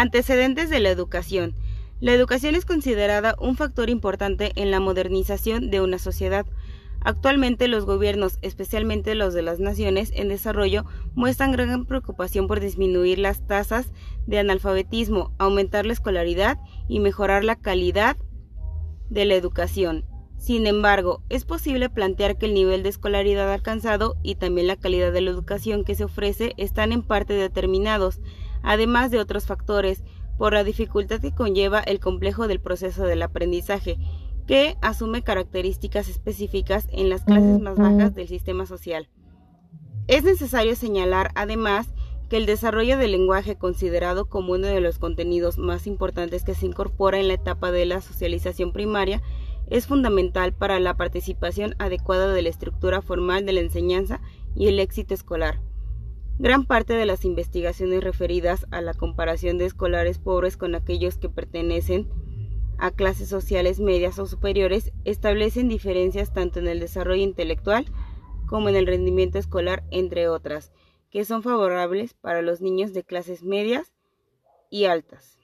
Antecedentes de la educación. La educación es considerada un factor importante en la modernización de una sociedad. Actualmente los gobiernos, especialmente los de las naciones en desarrollo, muestran gran preocupación por disminuir las tasas de analfabetismo, aumentar la escolaridad y mejorar la calidad de la educación. Sin embargo, es posible plantear que el nivel de escolaridad alcanzado y también la calidad de la educación que se ofrece están en parte determinados, además de otros factores, por la dificultad que conlleva el complejo del proceso del aprendizaje, que asume características específicas en las clases más bajas del sistema social. Es necesario señalar, además, que el desarrollo del lenguaje, considerado como uno de los contenidos más importantes que se incorpora en la etapa de la socialización primaria, es fundamental para la participación adecuada de la estructura formal de la enseñanza y el éxito escolar. Gran parte de las investigaciones referidas a la comparación de escolares pobres con aquellos que pertenecen a clases sociales medias o superiores establecen diferencias tanto en el desarrollo intelectual como en el rendimiento escolar, entre otras, que son favorables para los niños de clases medias y altas.